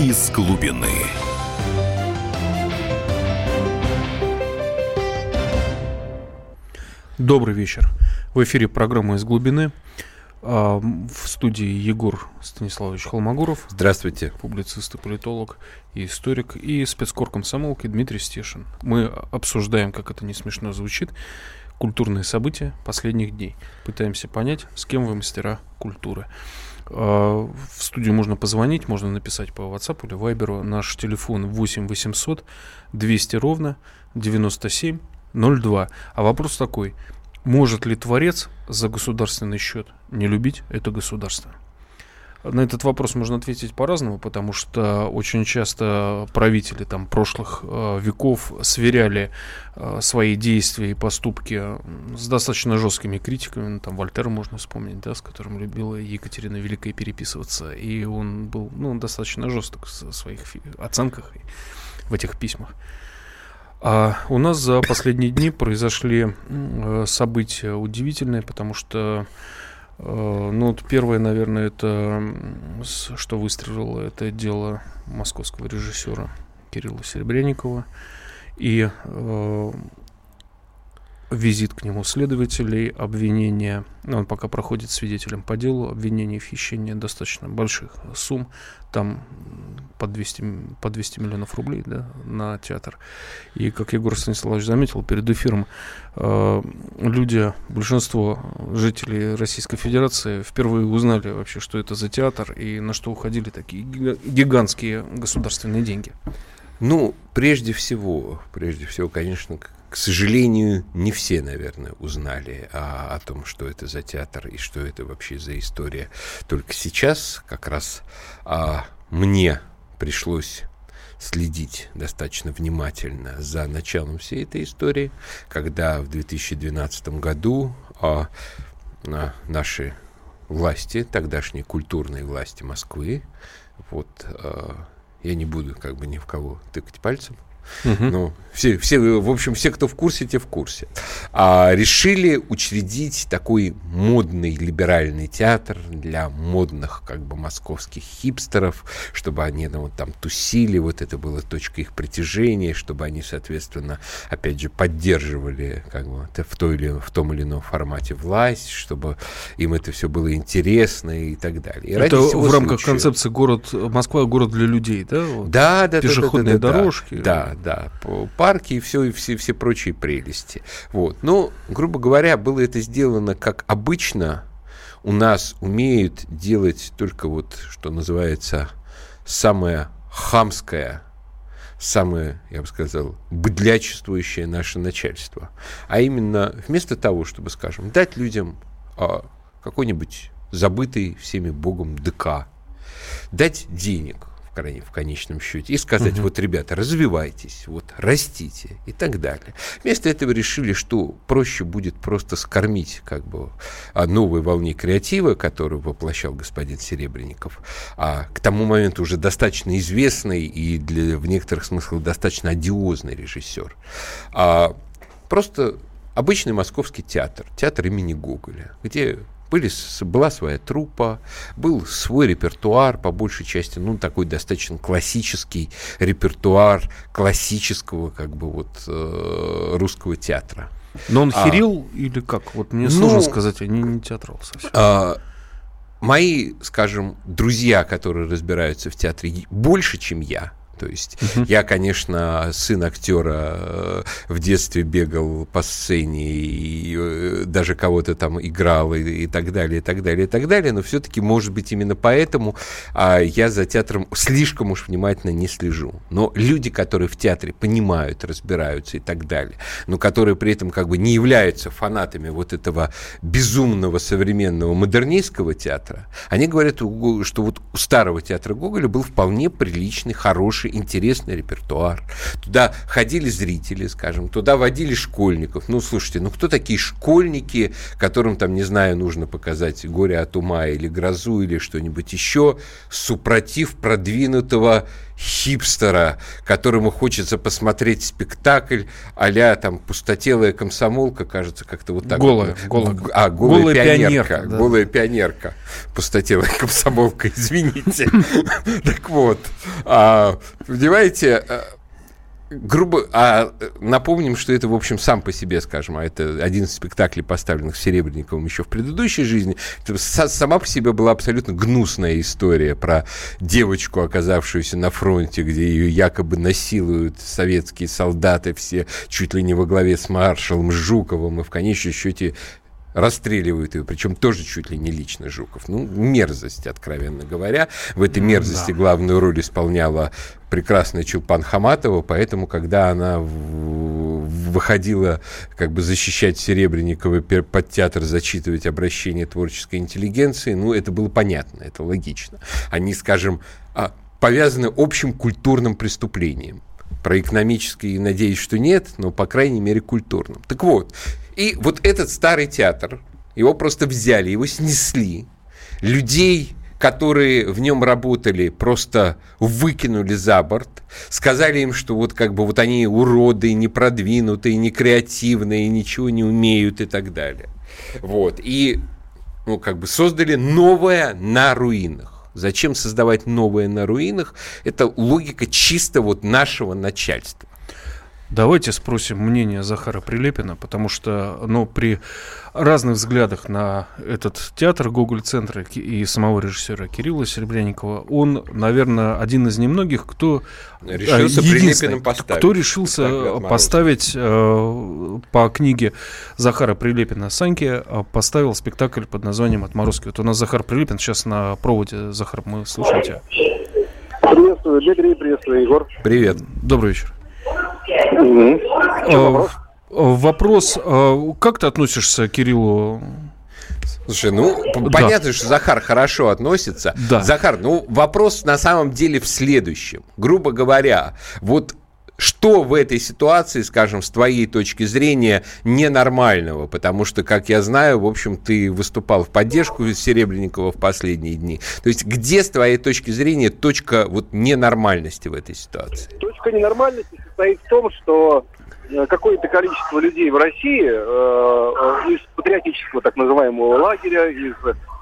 из глубины. Добрый вечер. В эфире программа «Из глубины». А, в студии Егор Станиславович Холмогоров. Здравствуйте. Публицист и политолог и историк. И спецкор комсомолки Дмитрий Стешин. Мы обсуждаем, как это не смешно звучит, культурные события последних дней. Пытаемся понять, с кем вы мастера культуры. А, в студию можно позвонить, можно написать по WhatsApp или Viber. Наш телефон 8 800 200 ровно 97 02. А вопрос такой – может ли Творец за государственный счет не любить это государство? На этот вопрос можно ответить по-разному, потому что очень часто правители там, прошлых э, веков сверяли э, свои действия и поступки с достаточно жесткими критиками. Ну, там Вольтера можно вспомнить, да, с которым любила Екатерина Великая переписываться. И он был ну, достаточно жесток в своих оценках в этих письмах. А у нас за последние дни произошли э, события удивительные, потому что, ну, вот первое, наверное, это, что выстрелило, это дело московского режиссера Кирилла Серебренникова. И э, визит к нему следователей, обвинение, ну, он пока проходит свидетелем по делу, обвинение в хищении достаточно больших сумм, там по 200, по 200 миллионов рублей да, на театр. И, как Егор Станиславович заметил перед эфиром, э, люди, большинство жителей Российской Федерации впервые узнали вообще, что это за театр и на что уходили такие гигантские государственные деньги. Ну, прежде всего, прежде всего, конечно, к сожалению, не все, наверное, узнали о, о том, что это за театр и что это вообще за история. Только сейчас как раз а, мне пришлось следить достаточно внимательно за началом всей этой истории, когда в 2012 году а, а, наши власти, тогдашние культурные власти Москвы, вот, а, я не буду как бы ни в кого тыкать пальцем, Угу. Ну, все, все, в общем, все, кто в курсе, те в курсе. А, решили учредить такой модный либеральный театр для модных, как бы, московских хипстеров, чтобы они ну, вот, там тусили, вот это было точка их притяжения, чтобы они, соответственно, опять же, поддерживали как бы, в, той или, в том или ином формате власть, чтобы им это все было интересно и так далее. И это в рамках случая... концепции город Москва город для людей, да? Вот да, да, пешеходные да, да, да, дорожки. Да, да, парки и все, и все, все прочие прелести. Вот. Но, грубо говоря, было это сделано как обычно. У нас умеют делать только вот, что называется, самое хамское самое, я бы сказал, быдлячествующее наше начальство. А именно, вместо того, чтобы, скажем, дать людям а, какой-нибудь забытый всеми Богом ДК, дать денег, в конечном счете, и сказать, угу. вот, ребята, развивайтесь, вот, растите и так далее. Вместо этого решили, что проще будет просто скормить как бы о новой волне креатива, которую воплощал господин Серебренников, а к тому моменту уже достаточно известный и для, в некоторых смыслах достаточно одиозный режиссер. А, просто обычный московский театр, театр имени Гоголя, где были, была своя труппа, был свой репертуар, по большей части, ну, такой достаточно классический репертуар классического, как бы, вот, э, русского театра. Но он а, херил или как? Вот мне сложно ну, сказать, я не, не театрал совсем. А, мои, скажем, друзья, которые разбираются в театре больше, чем я, то есть uh-huh. я, конечно, сын актера э, в детстве бегал по сцене и э, даже кого-то там играл и, и так далее, и так далее, и так далее, но все-таки, может быть, именно поэтому а, я за театром слишком уж внимательно не слежу. Но люди, которые в театре понимают, разбираются и так далее, но которые при этом как бы не являются фанатами вот этого безумного современного модернистского театра, они говорят, что вот у старого театра Гоголя был вполне приличный, хороший хороший, интересный репертуар. Туда ходили зрители, скажем, туда водили школьников. Ну, слушайте, ну кто такие школьники, которым там, не знаю, нужно показать «Горе от ума» или «Грозу» или что-нибудь еще, супротив продвинутого хипстера, которому хочется посмотреть спектакль а там пустотелая комсомолка, кажется, как-то вот так. Голая, вот. голая. А, голая, голая пионерка. пионерка да. Голая пионерка. Пустотелая комсомолка, извините. Так вот, а, понимаете, грубо, а напомним, что это, в общем, сам по себе, скажем, а это один из спектаклей, поставленных Серебренниковым еще в предыдущей жизни, это сама по себе была абсолютно гнусная история про девочку, оказавшуюся на фронте, где ее якобы насилуют советские солдаты все, чуть ли не во главе с маршалом Жуковым, и в конечном счете расстреливают ее, причем тоже чуть ли не лично Жуков. Ну, мерзость, откровенно говоря. В этой мерзости да. главную роль исполняла прекрасная Чулпан Хаматова, поэтому, когда она выходила как бы защищать Серебренникова под театр, зачитывать обращение творческой интеллигенции, ну, это было понятно, это логично. Они, скажем, а, повязаны общим культурным преступлением. Про экономические, надеюсь, что нет, но, по крайней мере, культурным. Так вот, и вот этот старый театр, его просто взяли, его снесли. Людей, которые в нем работали, просто выкинули за борт, сказали им, что вот как бы вот они уроды, непродвинутые, некреативные, ничего не умеют и так далее. Вот. И ну, как бы создали новое на руинах. Зачем создавать новое на руинах? Это логика чисто вот нашего начальства. Давайте спросим мнение Захара Прилепина, потому что ну, при разных взглядах на этот театр Гоголь-центра и самого режиссера Кирилла Серебряникова, он, наверное, один из немногих, кто решился Прилепиным поставить. Кто решился поставить э, по книге Захара Прилепина Саньки, э, поставил спектакль под названием «Отморозки». Вот у нас Захар Прилепин сейчас на проводе. Захар, мы слушаем тебя. Приветствую, Дмитрий, приветствую, Егор. Привет. Добрый вечер. Вопрос? Вопрос, как ты относишься к Кириллу Слушай, ну, да. понятно, что Захар хорошо относится. Да. Захар, ну, вопрос на самом деле в следующем. Грубо говоря, вот что в этой ситуации, скажем, с твоей точки зрения, ненормального? Потому что, как я знаю, в общем, ты выступал в поддержку Серебренникова в последние дни. То есть где, с твоей точки зрения, точка вот ненормальности в этой ситуации? Точка ненормальности состоит в том, что э, какое-то количество людей в России э, э, из патриотического так называемого лагеря, из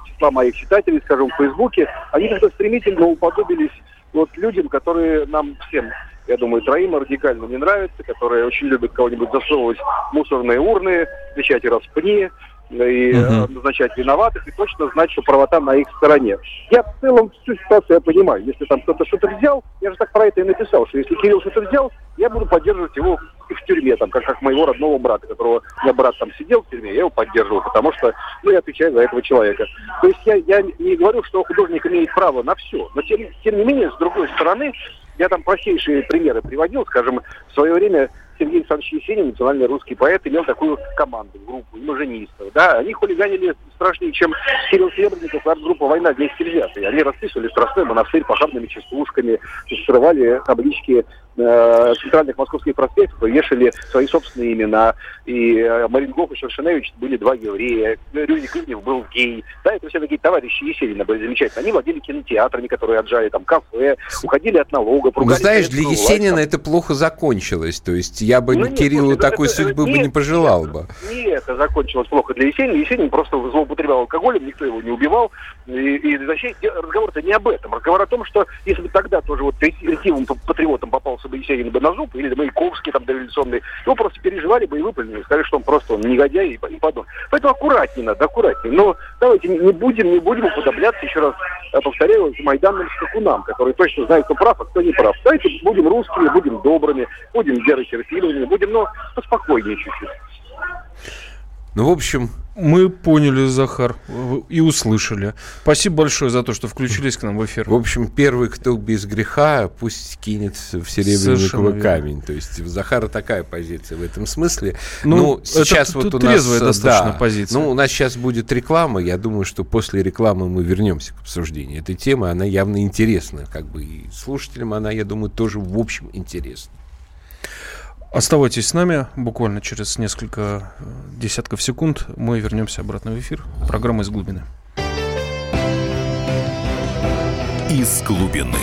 числа моих читателей, скажем, в Фейсбуке, они как-то стремительно уподобились вот людям, которые нам всем я думаю, троим радикально не нравится, которые очень любят кого-нибудь засовывать в мусорные урны, кричать распни, и uh-huh. назначать виноватых, и точно знать, что правота на их стороне. Я в целом всю ситуацию я понимаю. Если там кто-то что-то взял, я же так про это и написал, что если Кирилл что-то взял, я буду поддерживать его и в тюрьме, там, как, как моего родного брата, которого меня брат там сидел в тюрьме, я его поддерживал, потому что, ну, я отвечаю за этого человека. То есть я, я не говорю, что художник имеет право на все, но тем, тем не менее, с другой стороны, я там простейшие примеры приводил, скажем, в свое время Сергей Александрович Есенин, национальный русский поэт, имел такую команду, группу имажинистов. Да, они хулиганили страшнее, чем Кирилл Серебренников и группа «Война вместе взятые». Они расписывали Страстной монастырь похабными частушками, срывали таблички э, центральных московских проспектов вешали свои собственные имена. И э, Марингов и Шершеневич были два еврея. Рюдик Ивнев был гей. Да, это все такие товарищи Есенина были замечательные. Они владели кинотеатрами, которые отжали там кафе, уходили от налогов. Ну, знаешь, для Есенина власть, это плохо закончилось. То есть я бы ну, Кириллу нет, такой это, судьбы нет, бы не пожелал нет, бы. Не это закончилось плохо для Есенина. Есенин просто злоупотреблял алкоголем, никто его не убивал. И, и разговор-то не об этом. Разговор о том, что если бы тогда тоже вот ретивым патриотом попался бы Есенин бы на зуб, или Маяковский там дореволюционный, его просто переживали бы и выплюнули, сказали, что он просто он негодяй и, и подобное. Поэтому аккуратнее надо, аккуратнее. Но давайте не будем, не будем уподобляться, еще раз повторяю, майданным скакунам, которые точно знают, кто прав, а кто не прав. Давайте будем русскими, будем добрыми, будем веротерпеливыми, будем, но поспокойнее чуть-чуть. Ну, в общем, мы поняли, Захар, и услышали. Спасибо большое за то, что включились к нам в эфир. В общем, первый, кто без греха, пусть кинет в серебряниковый камень. То есть у Захара такая позиция в этом смысле. Ну, ну сейчас вот у нас... достаточно да, позиция. Ну, у нас сейчас будет реклама. Я думаю, что после рекламы мы вернемся к обсуждению этой темы. Она явно интересна. Как бы и слушателям она, я думаю, тоже в общем интересна. Оставайтесь с нами. Буквально через несколько э, десятков секунд мы вернемся обратно в эфир. Программа «Из глубины». «Из глубины».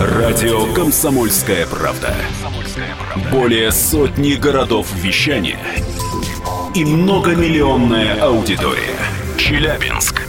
Радио «Комсомольская правда». Более сотни городов вещания и многомиллионная аудитория. Челябинск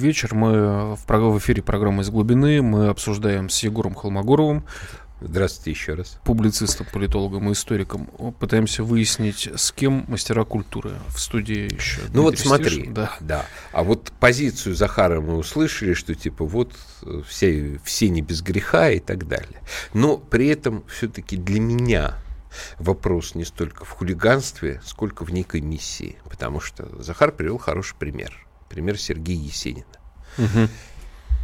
вечер. Мы в эфире программы «Из глубины». Мы обсуждаем с Егором Холмогоровым. Здравствуйте еще раз. Публицистом, политологом и историком. Пытаемся выяснить, с кем мастера культуры в студии еще. Ну вот смотри, Стишин, да. да. А вот позицию Захара мы услышали, что типа вот э, все, все не без греха и так далее. Но при этом все-таки для меня вопрос не столько в хулиганстве, сколько в некой миссии. Потому что Захар привел хороший пример – Пример Сергея Есенина. Угу.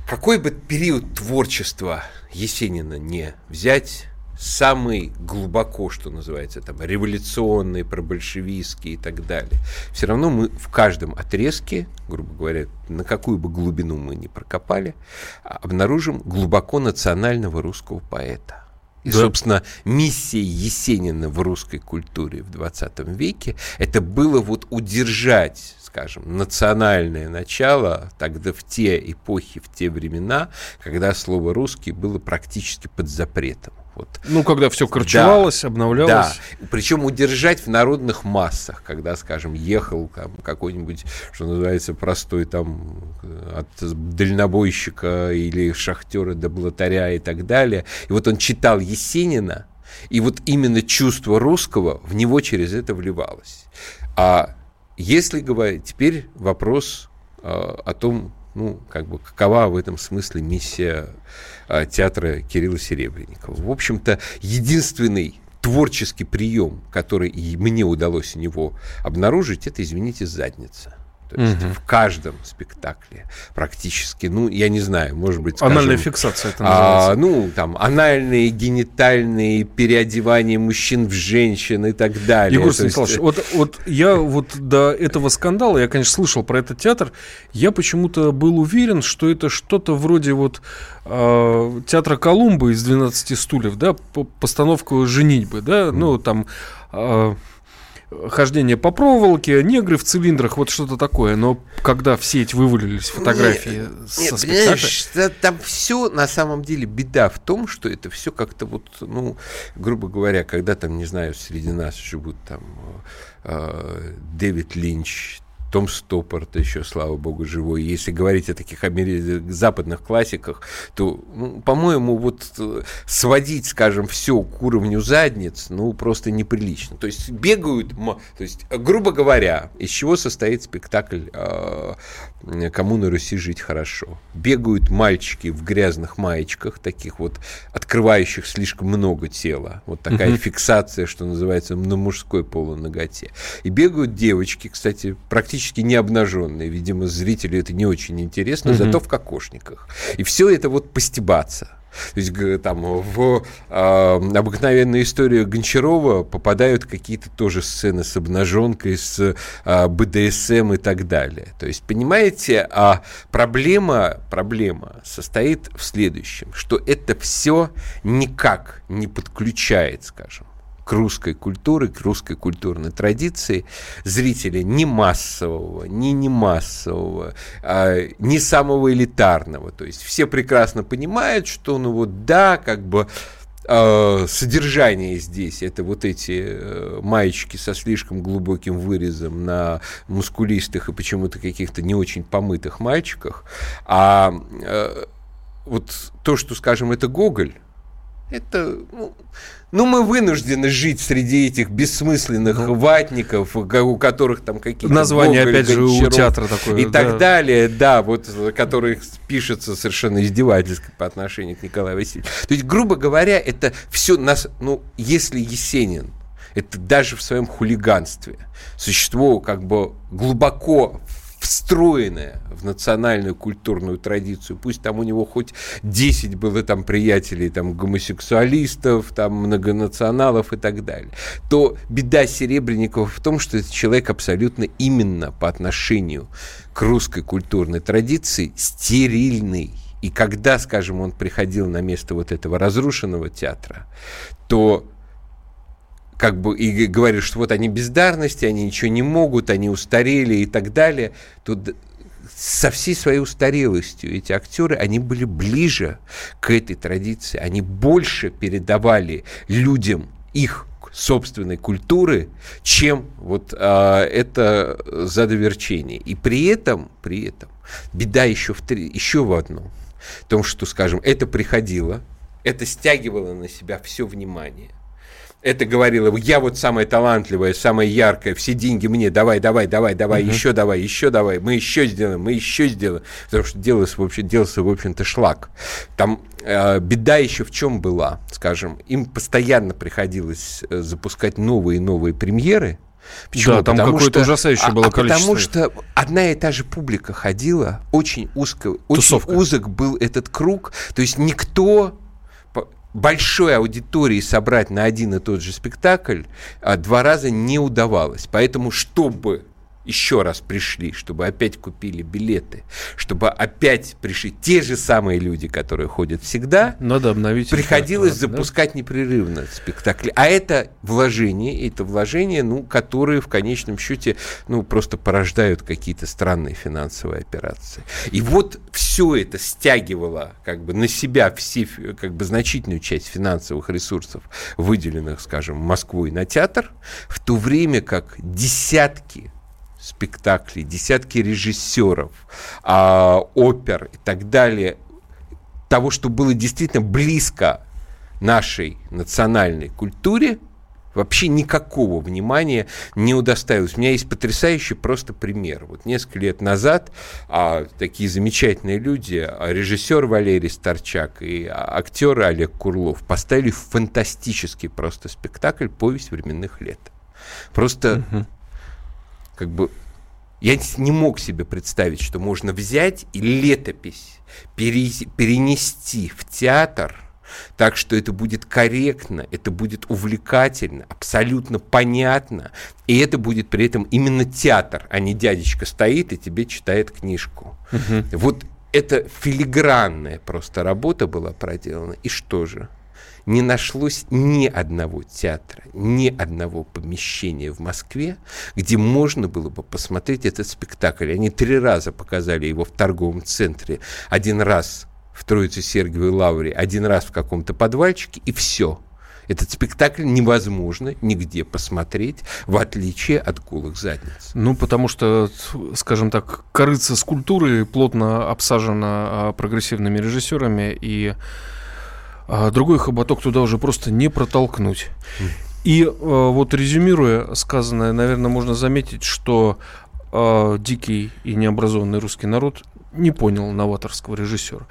Какой бы период творчества Есенина не взять, самый глубоко, что называется, там, революционный, пробольшевистский и так далее. Все равно мы в каждом отрезке, грубо говоря, на какую бы глубину мы ни прокопали, обнаружим глубоко национального русского поэта. И, да. собственно, миссия Есенина в русской культуре в 20 веке это было вот удержать скажем, национальное начало тогда в те эпохи, в те времена, когда слово «русский» было практически под запретом. Вот. Ну, когда все корчевалось, да, обновлялось. Да, причем удержать в народных массах, когда, скажем, ехал там, какой-нибудь, что называется, простой там от дальнобойщика или шахтера до блатаря и так далее. И вот он читал Есенина, и вот именно чувство русского в него через это вливалось. А если говорить, теперь вопрос э, о том, ну, как бы, какова в этом смысле миссия э, театра Кирилла Серебренникова. В общем-то, единственный творческий прием, который мне удалось у него обнаружить, это, извините, задница. То есть угу. в каждом спектакле практически, ну, я не знаю, может быть, скажем, Анальная фиксация это называется. А, ну, там, анальные, генитальные, переодевание мужчин в женщин и так далее. Егор Станиславович, есть... вот, вот я вот до этого скандала, я, конечно, слышал про этот театр, я почему-то был уверен, что это что-то вроде вот э, театра Колумба из «12 стульев», да, постановка «Женитьбы», да, ну, там... Э, хождение по проволоке, негры в цилиндрах, вот что-то такое. Но когда все эти вывалились фотографии нет, со нет, спектакля... Там все на самом деле беда в том, что это все как-то вот, ну, грубо говоря, когда там, не знаю, среди нас живут там э, Дэвид Линч, том Стоппорт еще, слава богу, живой. Если говорить о таких западных классиках, то, ну, по-моему, вот э, сводить, скажем, все к уровню задниц, ну, просто неприлично. То есть бегают, то есть, грубо говоря, из чего состоит спектакль э, «Кому на Руси жить хорошо». Бегают мальчики в грязных маечках, таких вот, открывающих слишком много тела. Вот такая угу. фиксация, что называется, на мужской полуноготе. И бегают девочки, кстати, практически практически не обнаженные. Видимо, зрителю это не очень интересно, угу. зато в кокошниках. И все это вот постебаться. То есть там в э, обыкновенную историю Гончарова попадают какие-то тоже сцены с обнаженкой, с э, БДСМ и так далее. То есть, понимаете, а проблема, проблема состоит в следующем, что это все никак не подключает, скажем, к русской культуре, к русской культурной традиции зрителя не массового, не не массового, а, не самого элитарного. То есть все прекрасно понимают, что ну вот да, как бы э, содержание здесь это вот эти э, маечки со слишком глубоким вырезом на мускулистых и почему-то каких-то не очень помытых мальчиках, а э, вот то, что, скажем, это Гоголь, это, ну, ну, мы вынуждены жить среди этих бессмысленных ну, ватников, у которых там какие-то... Название, Гоголь, опять же, у театра такое. И да. так далее, да, вот, которые пишется совершенно издевательски по отношению к Николаю Васильевичу. То есть, грубо говоря, это все нас, ну, если Есенин, это даже в своем хулиганстве, существо как бы глубоко встроенное в национальную культурную традицию. Пусть там у него хоть 10 было там приятелей, там гомосексуалистов, там многонационалов и так далее. То беда Серебренникова в том, что этот человек абсолютно именно по отношению к русской культурной традиции стерильный. И когда, скажем, он приходил на место вот этого разрушенного театра, то как бы и говоришь, что вот они бездарности, они ничего не могут, они устарели и так далее, то со всей своей устарелостью эти актеры, они были ближе к этой традиции, они больше передавали людям их собственной культуры, чем вот а, это задоверчение. И при этом, при этом, беда еще в, три, еще в одном. В том, что, скажем, это приходило, это стягивало на себя все внимание это говорила, я вот самая талантливая, самая яркая, все деньги мне, давай, давай, давай, давай, uh-huh. еще давай, еще давай, мы еще сделаем, мы еще сделаем. Потому что делался, в общем, делался, в общем-то, шлак. Там э, беда еще в чем была, скажем, им постоянно приходилось э, запускать новые и новые премьеры, Почему? Да, там какое-то ужасающее а, было а количество. Потому что одна и та же публика ходила, очень узко, очень узок был этот круг, то есть никто большой аудитории собрать на один и тот же спектакль а, два раза не удавалось. Поэтому, чтобы еще раз пришли, чтобы опять купили билеты, чтобы опять пришли те же самые люди, которые ходят всегда. Надо обновить. Приходилось их, запускать да? непрерывно спектакли. А это вложение, это вложения, ну, которые в конечном счете, ну, просто порождают какие-то странные финансовые операции. И вот все это стягивало как бы на себя все, как бы значительную часть финансовых ресурсов, выделенных, скажем, Москвой на театр, в то время как десятки спектаклей, десятки режиссеров, а, опер и так далее, того, что было действительно близко нашей национальной культуре, вообще никакого внимания не удостоилось. У меня есть потрясающий просто пример. Вот несколько лет назад а, такие замечательные люди, а, режиссер Валерий Старчак и а, актер Олег Курлов поставили фантастический просто спектакль «Повесть временных лет». Просто угу как бы я не мог себе представить, что можно взять и летопись пере, перенести в театр, так что это будет корректно, это будет увлекательно, абсолютно понятно, и это будет при этом именно театр, а не дядечка стоит и тебе читает книжку. Угу. Вот это филигранная просто работа была проделана. И что же? Не нашлось ни одного театра, ни одного помещения в Москве, где можно было бы посмотреть этот спектакль. Они три раза показали его в торговом центре. Один раз в Троице Сергиевой Лавре, один раз в каком-то подвальчике, и все. Этот спектакль невозможно нигде посмотреть, в отличие от голых задниц. Ну, потому что, скажем так, корыца скульптуры плотно обсажена прогрессивными режиссерами, и а другой хоботок туда уже просто не протолкнуть. И э, вот резюмируя сказанное, наверное, можно заметить, что э, дикий и необразованный русский народ не понял новаторского режиссера.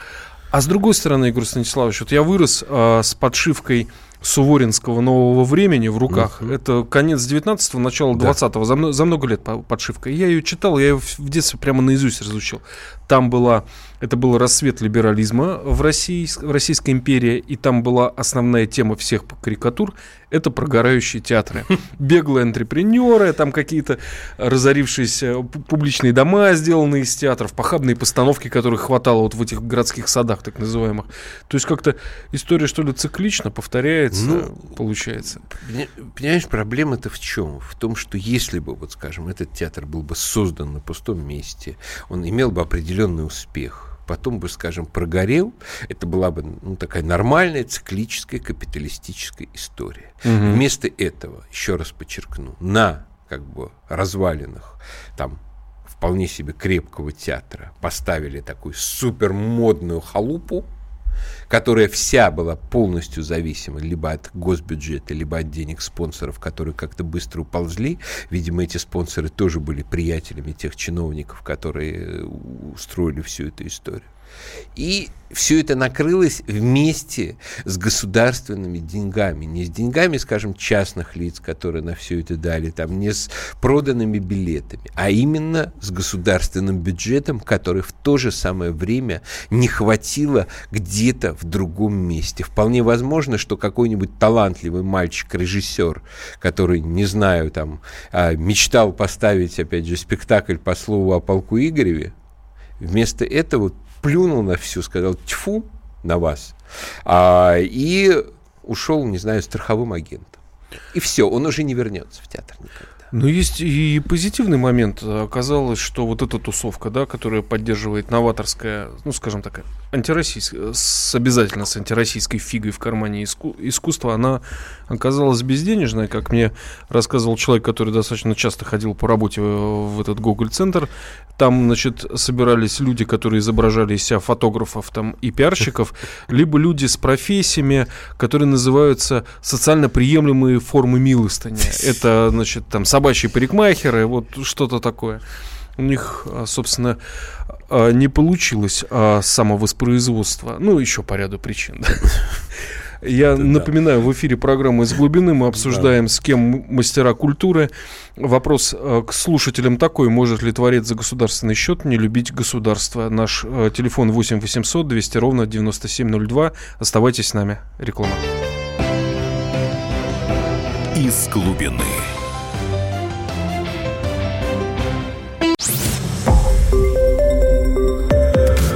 А с другой стороны, Игорь Станиславович, вот я вырос э, с подшивкой Суворинского нового времени в руках. Uh-huh. Это конец 19-го, начало 20-го, да. за, за много лет подшивка. Я ее читал, я ее в детстве прямо наизусть разучил. Там была это был рассвет либерализма в, России, в Российской империи, и там была основная тема всех карикатур – это прогорающие театры. Беглые антрепренеры, там какие-то разорившиеся публичные дома, сделанные из театров, похабные постановки, которых хватало вот в этих городских садах так называемых. То есть как-то история, что ли, циклично повторяется, ну, получается. Понимаешь, проблема-то в чем? В том, что если бы, вот скажем, этот театр был бы создан на пустом месте, он имел бы определенный успех, потом бы, скажем, прогорел, это была бы ну, такая нормальная циклическая капиталистическая история. Угу. Вместо этого, еще раз подчеркну, на как бы развалинах там вполне себе крепкого театра поставили такую супермодную халупу, которая вся была полностью зависима либо от госбюджета, либо от денег спонсоров, которые как-то быстро уползли. Видимо, эти спонсоры тоже были приятелями тех чиновников, которые устроили всю эту историю. И все это накрылось вместе с государственными деньгами. Не с деньгами, скажем, частных лиц, которые на все это дали, там, не с проданными билетами, а именно с государственным бюджетом, который в то же самое время не хватило где-то в другом месте. Вполне возможно, что какой-нибудь талантливый мальчик-режиссер, который, не знаю, там, а, мечтал поставить, опять же, спектакль по слову о полку Игореве, вместо этого плюнул на всю, сказал тьфу на вас, а, и ушел, не знаю, страховым агентом. И все, он уже не вернется в театр никогда. Но есть и позитивный момент. Оказалось, что вот эта тусовка, да, которая поддерживает новаторская, ну, скажем так, антироссийская, с, обязательно с антироссийской фигой в кармане иску, искусства, она оказалась безденежной, как мне рассказывал человек, который достаточно часто ходил по работе в этот Google-центр. Там, значит, собирались люди, которые изображали из себя фотографов там, и пиарщиков, либо люди с профессиями, которые называются социально приемлемые формы милостыни. Это, значит, там собачьи парикмахеры, вот что-то такое. У них, а, собственно, а, не получилось а, самовоспроизводство. Ну, еще по ряду причин. Я Это напоминаю, да. в эфире программы «Из глубины» мы обсуждаем, да. с кем мастера культуры. Вопрос к слушателям такой. Может ли творец за государственный счет не любить государство? Наш телефон 8 800 200 ровно 9702. Оставайтесь с нами. Реклама. «Из глубины».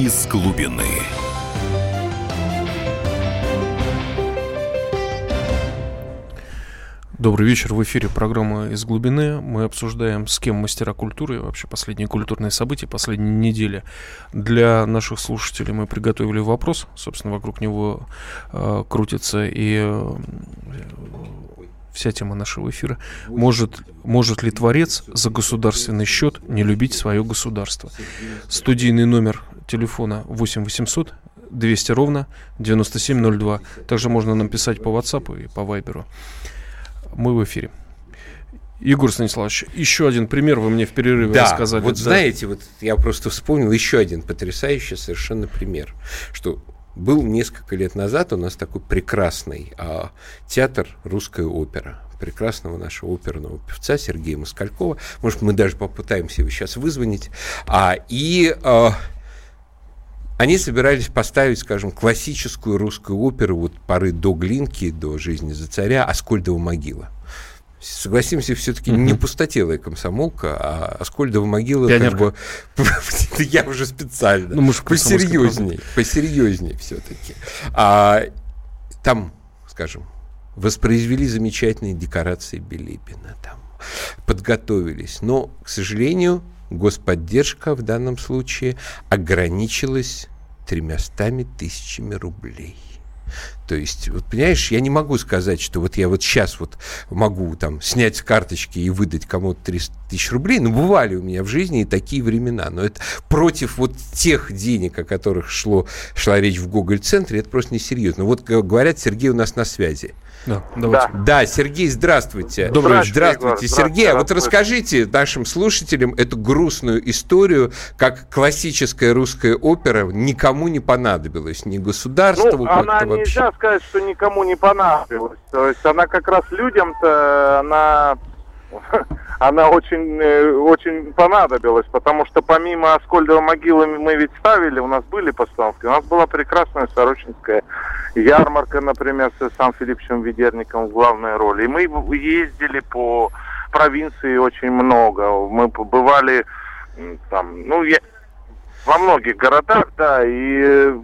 Из глубины. Добрый вечер. В эфире программа «Из глубины». Мы обсуждаем, с кем мастера культуры, вообще последние культурные события последней недели. Для наших слушателей мы приготовили вопрос. Собственно, вокруг него э, крутится и э, вся тема нашего эфира. Может, может ли творец за государственный счет не любить свое государство? Студийный номер телефона 8 800 200 ровно 9702. Также можно нам писать по WhatsApp и по Viber. Мы в эфире. Егор Станиславович, еще один пример вы мне в перерыве да, рассказали. Вот да. знаете, вот я просто вспомнил еще один потрясающий совершенно пример, что был несколько лет назад у нас такой прекрасный а, театр русская опера прекрасного нашего оперного певца Сергея Москалькова. Может, мы даже попытаемся его сейчас вызвонить. А, и а, они собирались поставить, скажем, классическую русскую оперу вот поры до Глинки, до «Жизни за царя» «Аскольдова могила». Согласимся, все-таки mm-hmm. не пустотелая комсомолка, а Аскольдова могила Пионерка. как бы... Я уже специально. Ну, может, посерьезней, посерьезней все-таки. А, там, скажем, воспроизвели замечательные декорации Билибина, там подготовились. Но, к сожалению, господдержка в данном случае ограничилась тремястами тысячами рублей. То есть, вот понимаешь, я не могу сказать, что вот я вот сейчас вот могу там снять с карточки и выдать кому-то 300 тысяч рублей. Ну, бывали у меня в жизни и такие времена. Но это против вот тех денег, о которых шло, шла речь в Гоголь-центре, это просто несерьезно. Вот говорят, Сергей у нас на связи. Да, давайте. да. да, Сергей, здравствуйте. Добрый вечер. Здравствуйте, Егор, Сергей. А вот расскажите нашим слушателям эту грустную историю, как классическая русская опера никому не понадобилась, ни государству. Ну, она вообще. нельзя сказать, что никому не понадобилась. То есть она как раз людям-то, она она очень, э, очень понадобилась, потому что помимо Аскольдова могилы мы ведь ставили, у нас были постановки, у нас была прекрасная Сорочинская ярмарка, например, с Сан Филипповичем Ведерником в главной роли. И мы ездили по провинции очень много. Мы побывали там, ну, я, во многих городах, да, и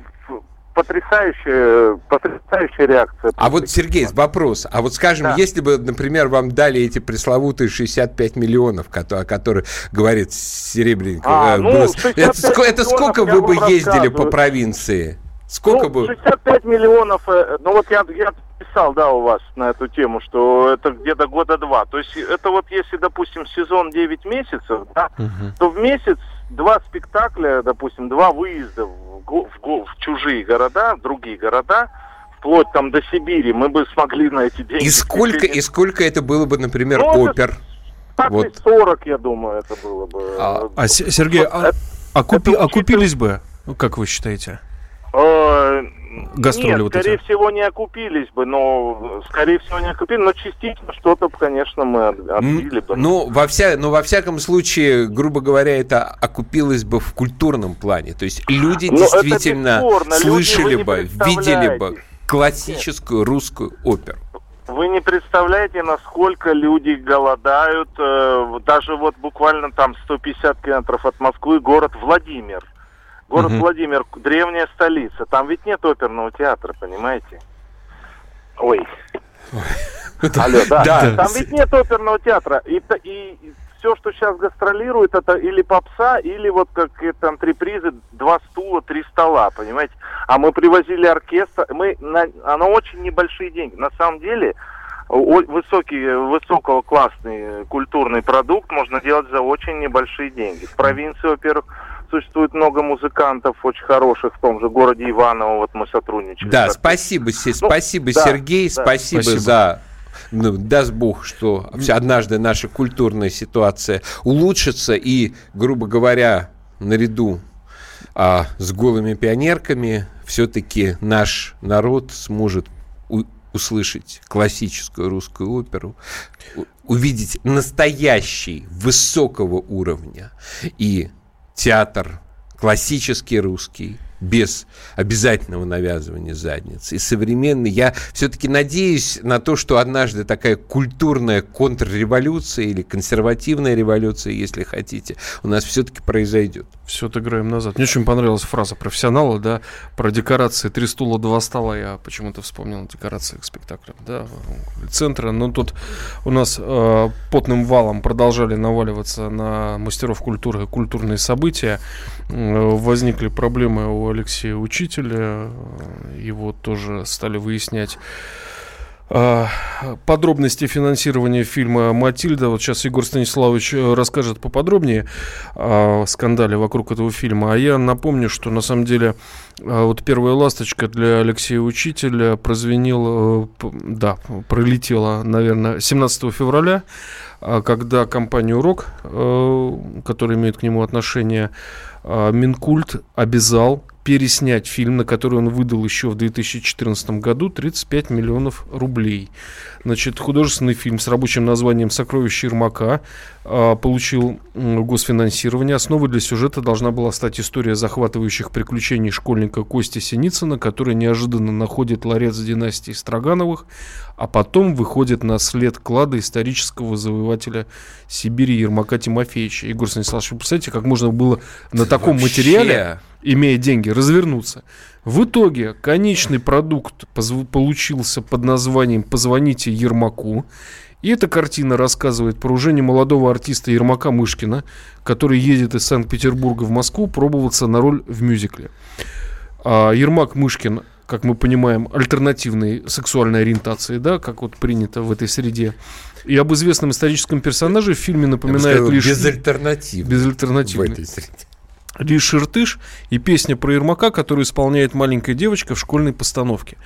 потрясающая, потрясающая реакция. А вот, Сергей, вопрос. А вот, скажем, да. если бы, например, вам дали эти пресловутые 65 миллионов, о которых говорит Серебренников, а, э, ну, это, это сколько вы бы ездили по провинции? Сколько ну, бы? 65 миллионов, э, ну вот я, я писал, да, у вас на эту тему, что это где-то года два. То есть это вот если, допустим, сезон 9 месяцев, да, угу. то в месяц два спектакля, допустим, два выезда в в, в, чужие города, в другие города, вплоть там до Сибири, мы бы смогли на эти деньги... И сколько, и сколько это было бы, например, ну, опер? Так вот. 40, я думаю, это было бы. А, а Сергей, вот, а, это, окупи, это окупились бы, как вы считаете? Э, гастроли Нет, вот скорее эти? всего не окупились бы, но скорее всего не окупили, но частично что-то, конечно, мы отбили бы. Ну, во вся, ну, во всяком случае, грубо говоря, это окупилось бы в культурном плане. То есть люди но действительно слышали люди, бы, видели бы классическую Нет. русскую оперу. Вы не представляете, насколько люди голодают. Э, даже вот буквально там 150 километров от Москвы город Владимир – Город угу. Владимир, древняя столица. Там ведь нет оперного театра, понимаете? Ой. Алло, да. да. Там ведь нет оперного театра. И, и все, что сейчас гастролирует, это или попса, или вот как это антрепризы, два стула, три стола, понимаете? А мы привозили оркестр, мы на, а на очень небольшие деньги. На самом деле, высокий, высокого классный культурный продукт можно делать за очень небольшие деньги. В провинции, во-первых, существует много музыкантов очень хороших в том же городе Иваново, вот мы сотрудничали. Да, спасибо, ну, спасибо, да, Сергей, да. Спасибо, спасибо за ну, даст Бог, что однажды наша культурная ситуация улучшится и, грубо говоря, наряду а, с голыми пионерками все-таки наш народ сможет у, услышать классическую русскую оперу, увидеть настоящий высокого уровня и театр классический русский, без обязательного навязывания задницы. И современный, я все-таки надеюсь на то, что однажды такая культурная контрреволюция или консервативная революция, если хотите, у нас все-таки произойдет. Все отыграем назад. Мне очень понравилась фраза профессионала, да, про декорации «Три стула, два стола». Я почему-то вспомнил декорации к спектаклям, да, центра. Но тут у нас э, потным валом продолжали наваливаться на мастеров культуры культурные события. Э, возникли проблемы у Алексея Учителя. Его тоже стали выяснять подробности финансирования фильма «Матильда». Вот сейчас Егор Станиславович э, расскажет поподробнее о скандале вокруг этого фильма. А я напомню, что на самом деле э, вот первая ласточка для Алексея Учителя прозвенела, э, да, пролетела, наверное, 17 февраля, а когда компания «Урок», которая имеет к нему отношение, Минкульт обязал переснять фильм, на который он выдал еще в 2014 году 35 миллионов рублей. Значит, художественный фильм с рабочим названием «Сокровище Ермака» а, получил госфинансирование. Основой для сюжета должна была стать история захватывающих приключений школьника Кости Синицына, который неожиданно находит ларец династии Строгановых, а потом выходит на след клада исторического завоевателя Сибири Ермака Тимофеевича. Егор Станиславович, вы представляете, как можно было на таком Вообще... материале имея деньги, развернуться. В итоге конечный продукт получился под названием «Позвоните Ермаку». И эта картина рассказывает про уже молодого артиста Ермака Мышкина, который едет из Санкт-Петербурга в Москву пробоваться на роль в мюзикле. А Ермак Мышкин, как мы понимаем, альтернативной сексуальной ориентации, да, как вот принято в этой среде. И об известном историческом персонаже в фильме напоминает сказал, лишь... Безальтернативный. Безальтернативный. В этой среде. Лишь Ширтыш и песня про Ермака, которую исполняет маленькая девочка в школьной постановке.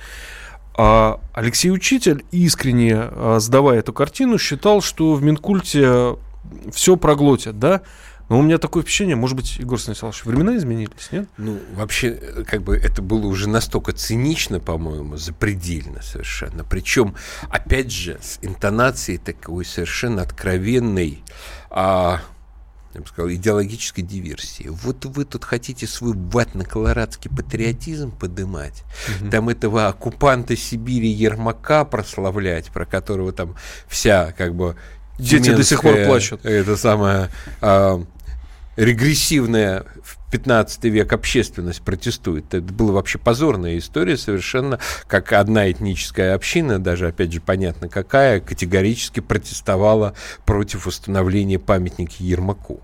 А Алексей Учитель, искренне а, сдавая эту картину, считал, что в Минкульте все проглотят, да? Но у меня такое впечатление, может быть, Егор Станиславович, времена изменились, нет? Ну, вообще, э, как бы это было уже настолько цинично, по-моему, запредельно совершенно. Причем, опять же, с интонацией такой совершенно откровенной, а, я бы сказал, идеологической диверсии. Вот вы тут хотите свой ватно-колорадский патриотизм подымать, угу. там этого оккупанта Сибири Ермака прославлять, про которого там вся, как бы, Дети до сих пор плачут. Это самое а, регрессивная в 15 век общественность протестует. Это была вообще позорная история совершенно, как одна этническая община, даже, опять же, понятно какая, категорически протестовала против установления памятника Ермаку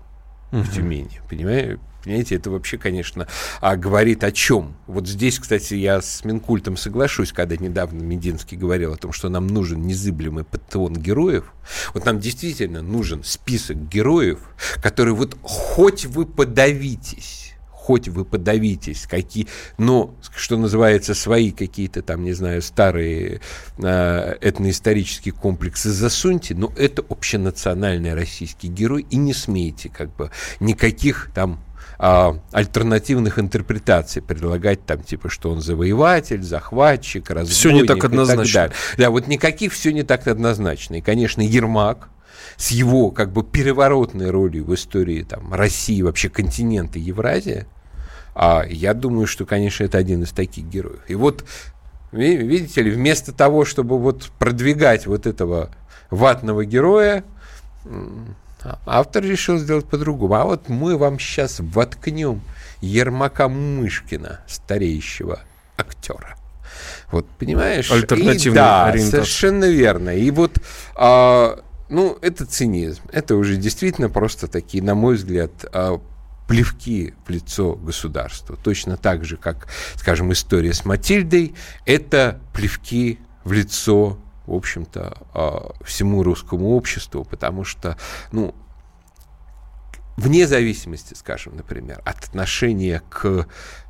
в Тюмени. Понимаете? Понимаете, это вообще, конечно, а, говорит о чем. Вот здесь, кстати, я с Минкультом соглашусь, когда недавно Мединский говорил о том, что нам нужен незыблемый патеон героев. Вот нам действительно нужен список героев, которые вот хоть вы подавитесь, хоть вы подавитесь, какие, но, что называется, свои какие-то там, не знаю, старые э, этноисторические комплексы засуньте, но это общенациональный российский герой, и не смейте как бы никаких там а, альтернативных интерпретаций предлагать там типа что он завоеватель, захватчик, разбойник все не так однозначно. Так. Да, вот никаких все не так однозначно. И, конечно, Ермак с его как бы переворотной ролью в истории там России, вообще континента Евразия, а я думаю, что, конечно, это один из таких героев. И вот видите ли, вместо того, чтобы вот продвигать вот этого ватного героя, автор решил сделать по-другому. А вот мы вам сейчас воткнем Ермака Мышкина, стареющего актера. Вот, понимаешь? Альтернативный и, Да, ориентация. совершенно верно. И вот, а, ну, это цинизм. Это уже действительно просто такие, на мой взгляд, а, плевки в лицо государству. Точно так же, как, скажем, история с Матильдой, это плевки в лицо в общем-то, а, всему русскому обществу, потому что, ну, вне зависимости, скажем, например, от отношения к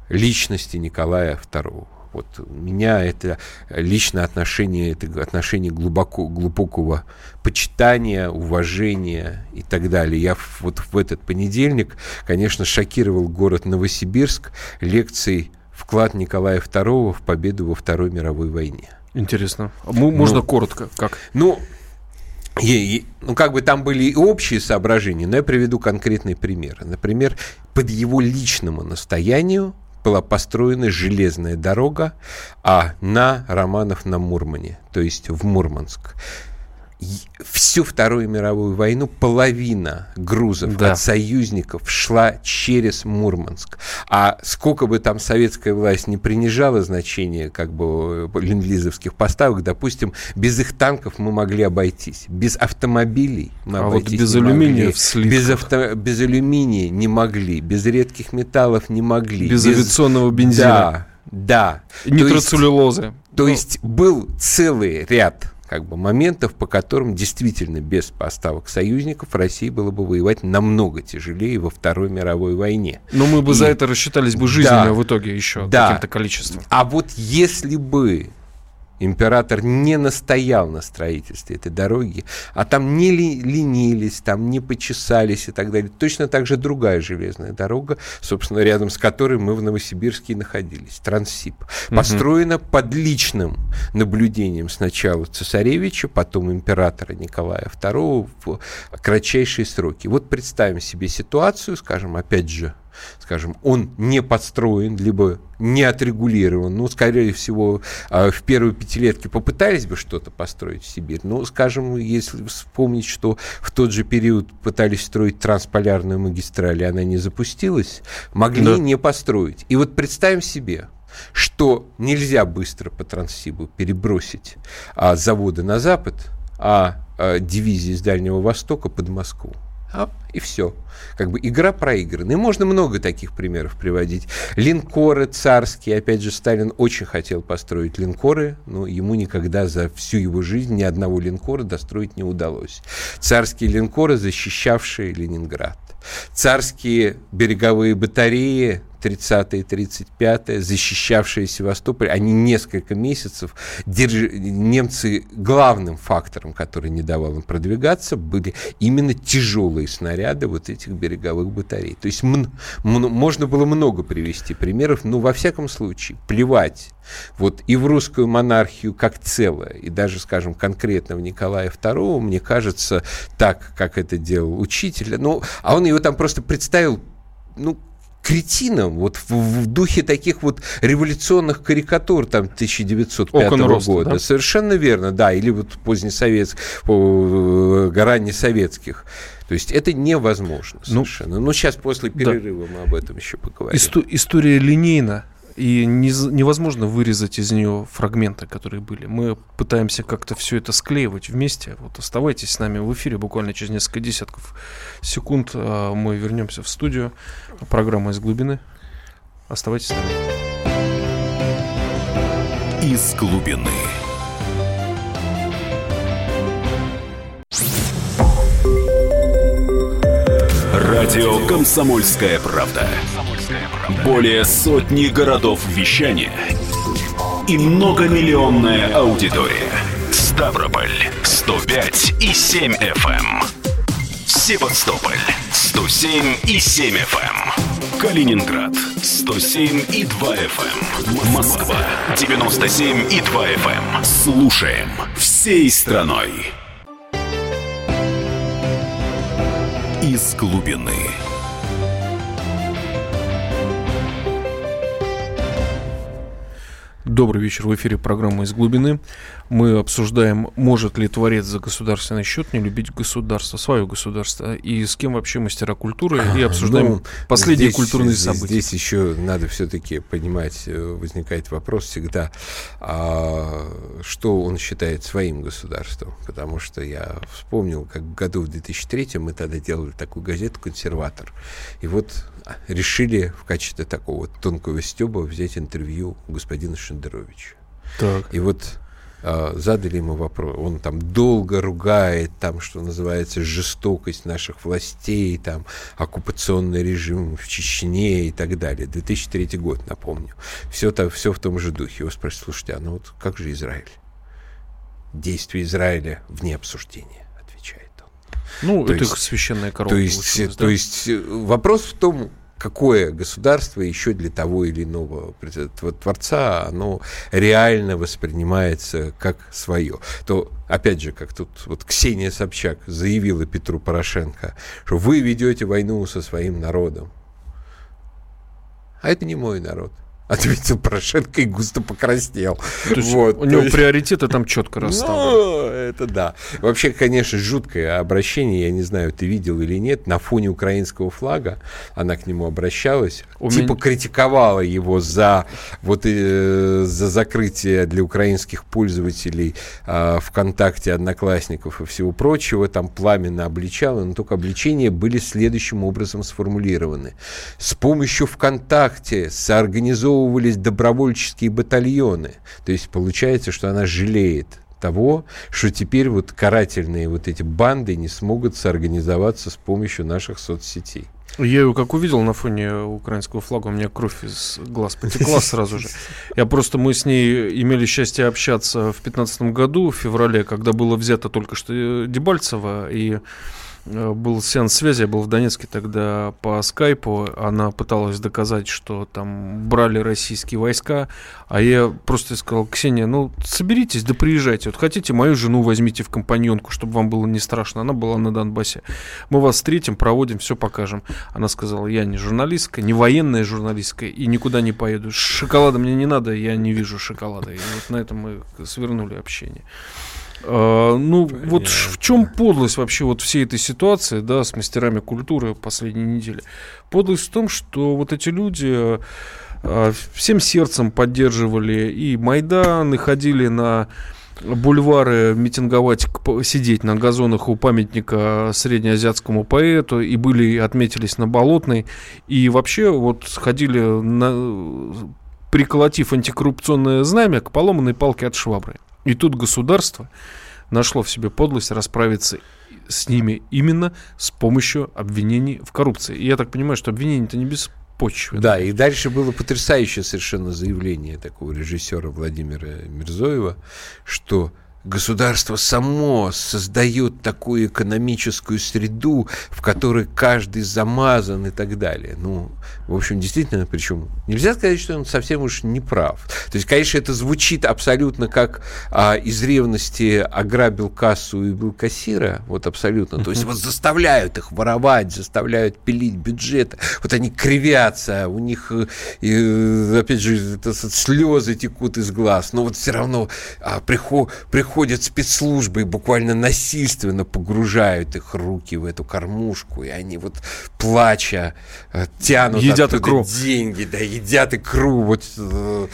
личности Николая II, вот у меня это личное отношение, это отношение глубоко, глубокого почитания, уважения и так далее. Я вот в этот понедельник, конечно, шокировал город Новосибирск лекцией «Вклад Николая II в победу во Второй мировой войне». Интересно. А можно ну, коротко? Как? Ну, и, ну, как бы там были и общие соображения, но я приведу конкретные примеры. Например, под его личному настоянию была построена железная дорога а на Романов на Мурмане, то есть в Мурманск всю Вторую мировую войну половина грузов да. от союзников шла через Мурманск. А сколько бы там советская власть не принижала значение как бы ленд поставок, допустим, без их танков мы могли обойтись. Без автомобилей мы а обойтись вот без алюминия могли. в без, авто, без алюминия не могли. Без редких металлов не могли. Без, без авиационного бензина. Да, да. Нитроцеллюлозы. То есть, то есть был целый ряд как бы моментов, по которым действительно без поставок союзников России было бы воевать намного тяжелее во Второй мировой войне. Но мы бы И... за это рассчитались бы жизнями да, в итоге еще да. каким-то количеством. А вот если бы Император не настоял на строительстве этой дороги, а там не ленились, там не почесались и так далее. Точно так же другая железная дорога, собственно, рядом с которой мы в Новосибирске и находились, Транссиб. Построена угу. под личным наблюдением сначала цесаревича, потом императора Николая II в кратчайшие сроки. Вот представим себе ситуацию, скажем, опять же, скажем, он не подстроен, либо не отрегулирован. Ну, скорее всего, а, в первые пятилетки попытались бы что-то построить в Сибирь. Но, скажем, если вспомнить, что в тот же период пытались строить трансполярную магистраль, и она не запустилась, могли да. не построить. И вот представим себе, что нельзя быстро по Транссибу перебросить а, заводы на запад, а, а дивизии с Дальнего Востока под Москву. А, и все. Как бы игра проиграна. И можно много таких примеров приводить. Линкоры царские. Опять же, Сталин очень хотел построить линкоры, но ему никогда за всю его жизнь ни одного линкора достроить не удалось. Царские линкоры, защищавшие Ленинград. Царские береговые батареи 30-е, 35-е, защищавшие Севастополь, они несколько месяцев, держи, немцы главным фактором, который не давал им продвигаться, были именно тяжелые снаряды вот этих береговых батарей. То есть м- м- можно было много привести примеров, но во всяком случае плевать вот и в русскую монархию как целое, и даже, скажем, конкретно в Николая II, мне кажется, так, как это делал учитель, ну, а он его там просто представил, ну, кретином, вот в, в духе таких вот революционных карикатур там 1905 роста, года. Да? Совершенно верно, да, или вот позднесоветских, э, раннесоветских. То есть это невозможно ну, совершенно. Ну, Но сейчас после перерыва да. мы об этом еще поговорим. Исто- история линейна и не, невозможно вырезать из нее фрагменты, которые были. Мы пытаемся как-то все это склеивать вместе. Вот оставайтесь с нами в эфире буквально через несколько десятков секунд. А, мы вернемся в студию. Программа из глубины. Оставайтесь с нами. Из глубины. Радио Комсомольская правда". Более сотни городов вещания и многомиллионная аудитория. Ставрополь 105 и 7 FM. Эм. Севастополь 107 и 7 FM. Эм. Калининград 107 и 2 FM. Эм. Москва 97 и 2 FM. Слушаем всей страной. Из глубины. Добрый вечер. В эфире программа «Из глубины». Мы обсуждаем, может ли творец за государственный счет не любить государство, свое государство, и с кем вообще мастера культуры, и обсуждаем ну, последние здесь, культурные здесь, события. Здесь еще надо все-таки понимать, э, возникает вопрос всегда, а, что он считает своим государством, потому что я вспомнил, как в году в 2003 мы тогда делали такую газету «Консерватор», и вот решили в качестве такого тонкого стеба взять интервью у господина Шендеровича. Так. И вот э, задали ему вопрос. Он там долго ругает, там, что называется, жестокость наших властей, там, оккупационный режим в Чечне и так далее. 2003 год, напомню. Все, то, все в том же духе. Его спрашивают, слушайте, а ну вот как же Израиль? Действия Израиля вне обсуждения. Ну, то это есть, их священная корова. То есть, да? то есть э, вопрос в том, какое государство еще для того или иного творца, оно реально воспринимается как свое. То, опять же, как тут вот Ксения Собчак заявила Петру Порошенко, что вы ведете войну со своим народом. А это не мой народ ответил Порошенко и густо покраснел. То есть вот, у него есть... приоритеты там четко расставлены. Ну, это да. Вообще, конечно, жуткое обращение, я не знаю, ты видел или нет, на фоне украинского флага она к нему обращалась, у типа меня... критиковала его за вот э, за закрытие для украинских пользователей э, ВКонтакте, Одноклассников и всего прочего, там пламенно обличала, но только обличения были следующим образом сформулированы. С помощью ВКонтакте соорганизовывали организовывались добровольческие батальоны. То есть получается, что она жалеет того, что теперь вот карательные вот эти банды не смогут соорганизоваться с помощью наших соцсетей. Я ее как увидел на фоне украинского флага, у меня кровь из глаз потекла сразу же. Я просто, мы с ней имели счастье общаться в 2015 году, в феврале, когда было взято только что Дебальцево, и был сеанс связи, я был в Донецке тогда по скайпу, она пыталась доказать, что там брали российские войска, а я просто сказал, Ксения, ну соберитесь, да приезжайте, вот хотите мою жену возьмите в компаньонку, чтобы вам было не страшно, она была на Донбассе, мы вас встретим, проводим, все покажем. Она сказала, я не журналистка, не военная журналистка и никуда не поеду, шоколада мне не надо, я не вижу шоколада, и вот на этом мы свернули общение. А, ну, Понятно. вот в чем подлость вообще вот всей этой ситуации, да, с мастерами культуры последней недели? Подлость в том, что вот эти люди а, всем сердцем поддерживали и Майдан, и ходили на бульвары митинговать, сидеть на газонах у памятника среднеазиатскому поэту, и были, отметились на Болотной, и вообще вот ходили на приколотив антикоррупционное знамя к поломанной палке от швабры. И тут государство нашло в себе подлость расправиться с ними именно с помощью обвинений в коррупции. И я так понимаю, что обвинения-то не без почве. Да, и дальше было потрясающее совершенно заявление такого режиссера Владимира Мирзоева, что государство само создает такую экономическую среду, в которой каждый замазан и так далее. Ну, в общем, действительно, причем нельзя сказать, что он совсем уж не прав. То есть, конечно, это звучит абсолютно как а, из ревности ограбил кассу и был кассира, вот абсолютно. То есть вот заставляют их воровать, заставляют пилить бюджеты, вот они кривятся, у них, и, опять же, это, слезы текут из глаз, но вот все равно а, приход, приходят спецслужбы и буквально насильственно погружают их руки в эту кормушку, и они вот плача э, тянут едят икру. деньги, да, едят икру, вот э,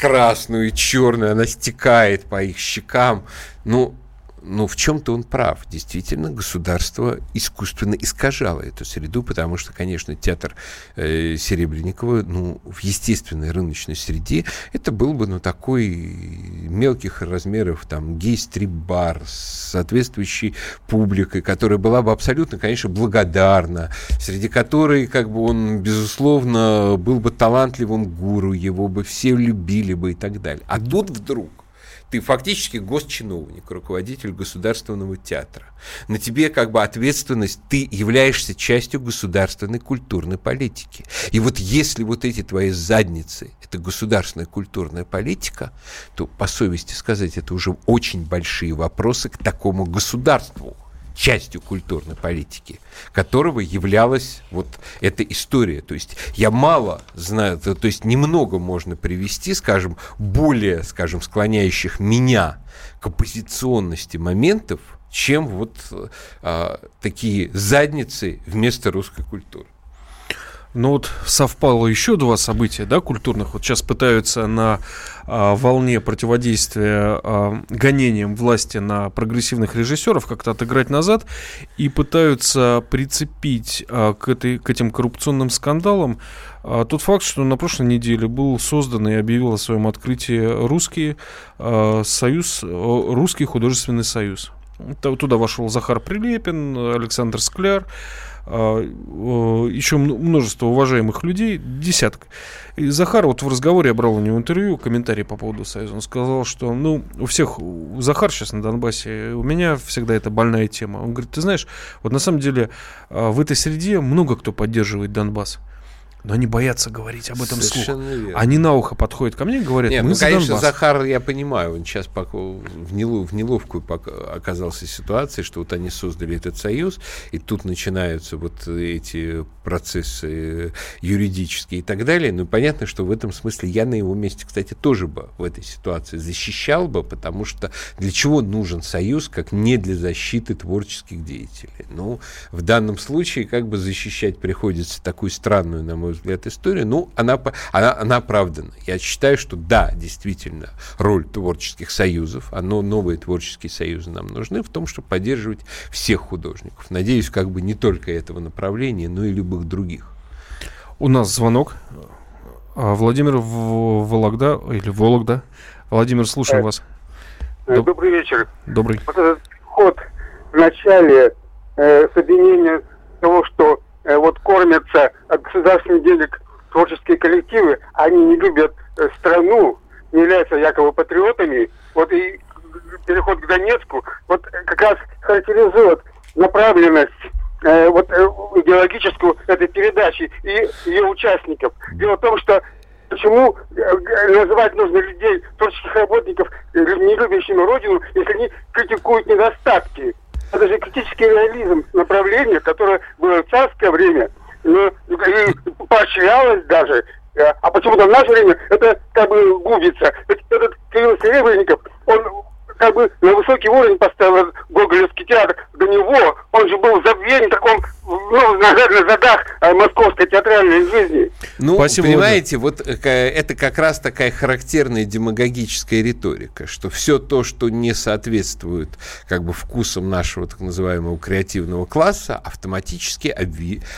красную и черную, она стекает по их щекам. Ну, ну, в чем-то он прав. Действительно, государство искусственно искажало эту среду, потому что, конечно, театр э, Серебренникова, ну, в естественной рыночной среде, это был бы, ну, такой мелких размеров, там, гей-стрип-бар с соответствующей публикой, которая была бы абсолютно, конечно, благодарна, среди которой, как бы, он, безусловно, был бы талантливым гуру, его бы все любили бы и так далее. А тут вдруг ты фактически госчиновник, руководитель государственного театра. На тебе как бы ответственность, ты являешься частью государственной культурной политики. И вот если вот эти твои задницы, это государственная культурная политика, то по совести сказать, это уже очень большие вопросы к такому государству частью культурной политики, которого являлась вот эта история. То есть я мало знаю, то, то есть немного можно привести, скажем, более, скажем, склоняющих меня к оппозиционности моментов, чем вот а, такие задницы вместо русской культуры. Ну вот совпало еще два события, да, культурных. Вот сейчас пытаются на а, волне противодействия а, гонениям власти на прогрессивных режиссеров как-то отыграть назад и пытаются прицепить а, к, этой, к этим коррупционным скандалам а, тот факт, что на прошлой неделе был создан и объявил о своем открытии русский а, союз, русский художественный союз. Туда вошел Захар Прилепин, Александр Скляр. А, еще множество уважаемых людей, десяток. И Захар вот в разговоре я брал у него интервью, комментарий по поводу Союза. Он сказал, что ну, у всех, у Захар сейчас на Донбассе, у меня всегда это больная тема. Он говорит, ты знаешь, вот на самом деле а, в этой среде много кто поддерживает Донбасс но они боятся говорить об этом Совершенно. Верно. Они на ухо подходят ко мне и говорят, Нет, мы ну, конечно, Донбасс. Захар, я понимаю, он сейчас в, нелов, в неловкую оказался ситуации, что вот они создали этот союз, и тут начинаются вот эти процессы юридические и так далее. Ну, понятно, что в этом смысле я на его месте, кстати, тоже бы в этой ситуации защищал бы, потому что для чего нужен союз, как не для защиты творческих деятелей? Ну, в данном случае как бы защищать приходится такую странную, на мой мой взгляд, история, ну, она, она, она оправдана. Я считаю, что да, действительно, роль творческих союзов, оно, новые творческие союзы нам нужны в том, чтобы поддерживать всех художников. Надеюсь, как бы не только этого направления, но и любых других. У нас звонок. А, Владимир Вологда, или Вологда. Владимир, слушаем вас. Доб... Добрый вечер. Добрый. Вот этот ход в начале э, соединения того, что Э, вот кормятся от государственных денег творческие коллективы, они не любят э, страну, не являются якобы патриотами. Вот и переход к Донецку вот как раз характеризует направленность э, вот э, идеологическую этой передачи и ее участников. Дело в том, что почему э, называть нужно людей, творческих работников, не любящими Родину, если они критикуют недостатки это же критический реализм направление, которое было в царское время, но и поощрялось даже. Э, а почему-то в наше время это как бы губится. Этот Кирилл Серебренников, он как бы на высокий уровень поставил Гоголевский театр. До него он же был забвен в таком, ну, на, на задах э, московской театральной жизни. Ну, Спасибо, понимаете, вот э, это как раз такая характерная демагогическая риторика, что все то, что не соответствует как бы вкусам нашего так называемого креативного класса, автоматически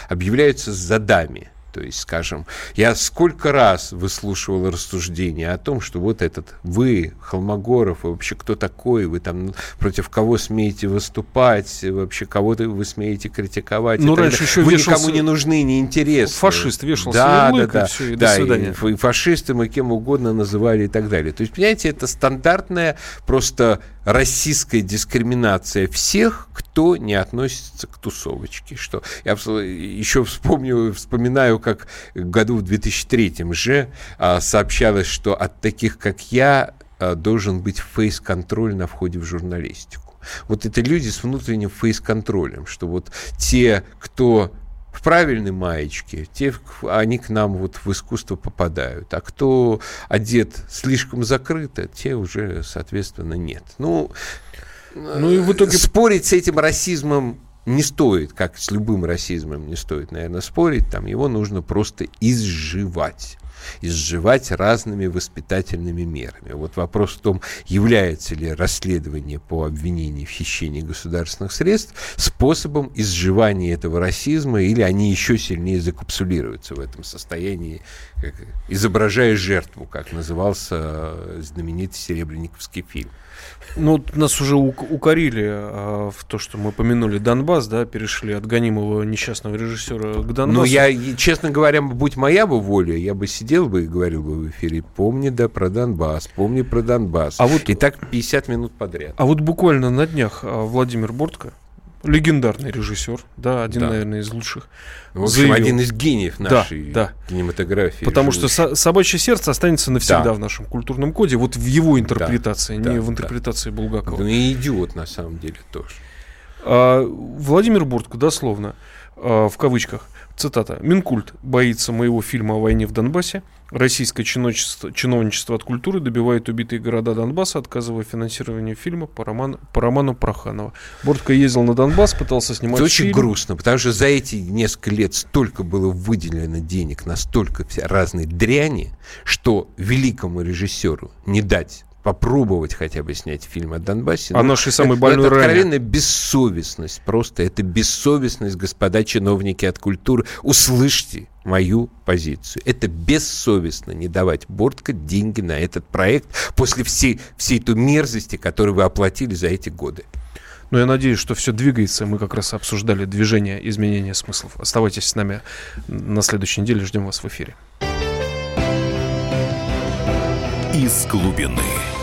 объявляются задами. То есть, скажем, я сколько раз выслушивал рассуждения о том, что вот этот вы, Холмогоров, вы вообще кто такой, вы там против кого смеете выступать, вообще кого-то вы смеете критиковать. Ну, раньше еще вы вешался... никому не нужны, не интересны. Фашист вешался да, да, да, и все, и да, до свидания. И, и фашистом, и кем угодно называли и так далее. То есть, понимаете, это стандартная просто российская дискриминация всех, кто не относится к тусовочке. Что я еще вспомню, вспоминаю, как году в 2003 же а, сообщалось, что от таких, как я, а, должен быть фейс-контроль на входе в журналистику. Вот это люди с внутренним фейс-контролем, что вот те, кто в правильной маечке, те, они к нам вот в искусство попадают. А кто одет слишком закрыто, те уже, соответственно, нет. Ну, ну и в итоге... Спорить с этим расизмом не стоит, как с любым расизмом не стоит, наверное, спорить. Там его нужно просто изживать изживать разными воспитательными мерами. Вот вопрос в том, является ли расследование по обвинению в хищении государственных средств способом изживания этого расизма, или они еще сильнее закапсулируются в этом состоянии, изображая жертву, как назывался знаменитый серебряниковский фильм. Ну, нас уже укорили а, в то, что мы помянули Донбасс, да, перешли от гонимого несчастного режиссера к Донбассу. Ну, я, честно говоря, будь моя бы воля, я бы сидел бы и говорил бы в эфире, помни, да, про Донбасс, помни про Донбасс. А вот, и так 50 минут подряд. А вот буквально на днях а, Владимир Бортко, легендарный режиссер, да, один, да. наверное, из лучших. В общем, заявил. один из гениев нашей да, да. кинематографии. Потому живущей. что собачье сердце останется навсегда да. в нашем культурном коде, вот в его интерпретации, да, не да, в интерпретации да. Булгакова. Ну и идиот на самом деле тоже. А, Владимир Буртко, дословно, в кавычках, цитата, «Минкульт боится моего фильма о войне в Донбассе. Российское чиновничество, чиновничество от культуры добивает убитые города Донбасса, отказывая финансированию фильма по роману, по роману Проханова». Бортко ездил на Донбасс, пытался снимать Это фильм. очень грустно, потому что за эти несколько лет столько было выделено денег на столько разной дряни, что великому режиссеру не дать попробовать хотя бы снять фильм о Донбассе. А нашей самой больной Это откровенная бессовестность. Просто это бессовестность, господа чиновники от культуры. Услышьте мою позицию. Это бессовестно не давать Бортко деньги на этот проект после всей, всей той мерзости, которую вы оплатили за эти годы. Но я надеюсь, что все двигается. Мы как раз обсуждали движение изменения смыслов. Оставайтесь с нами на следующей неделе. Ждем вас в эфире. Из глубины.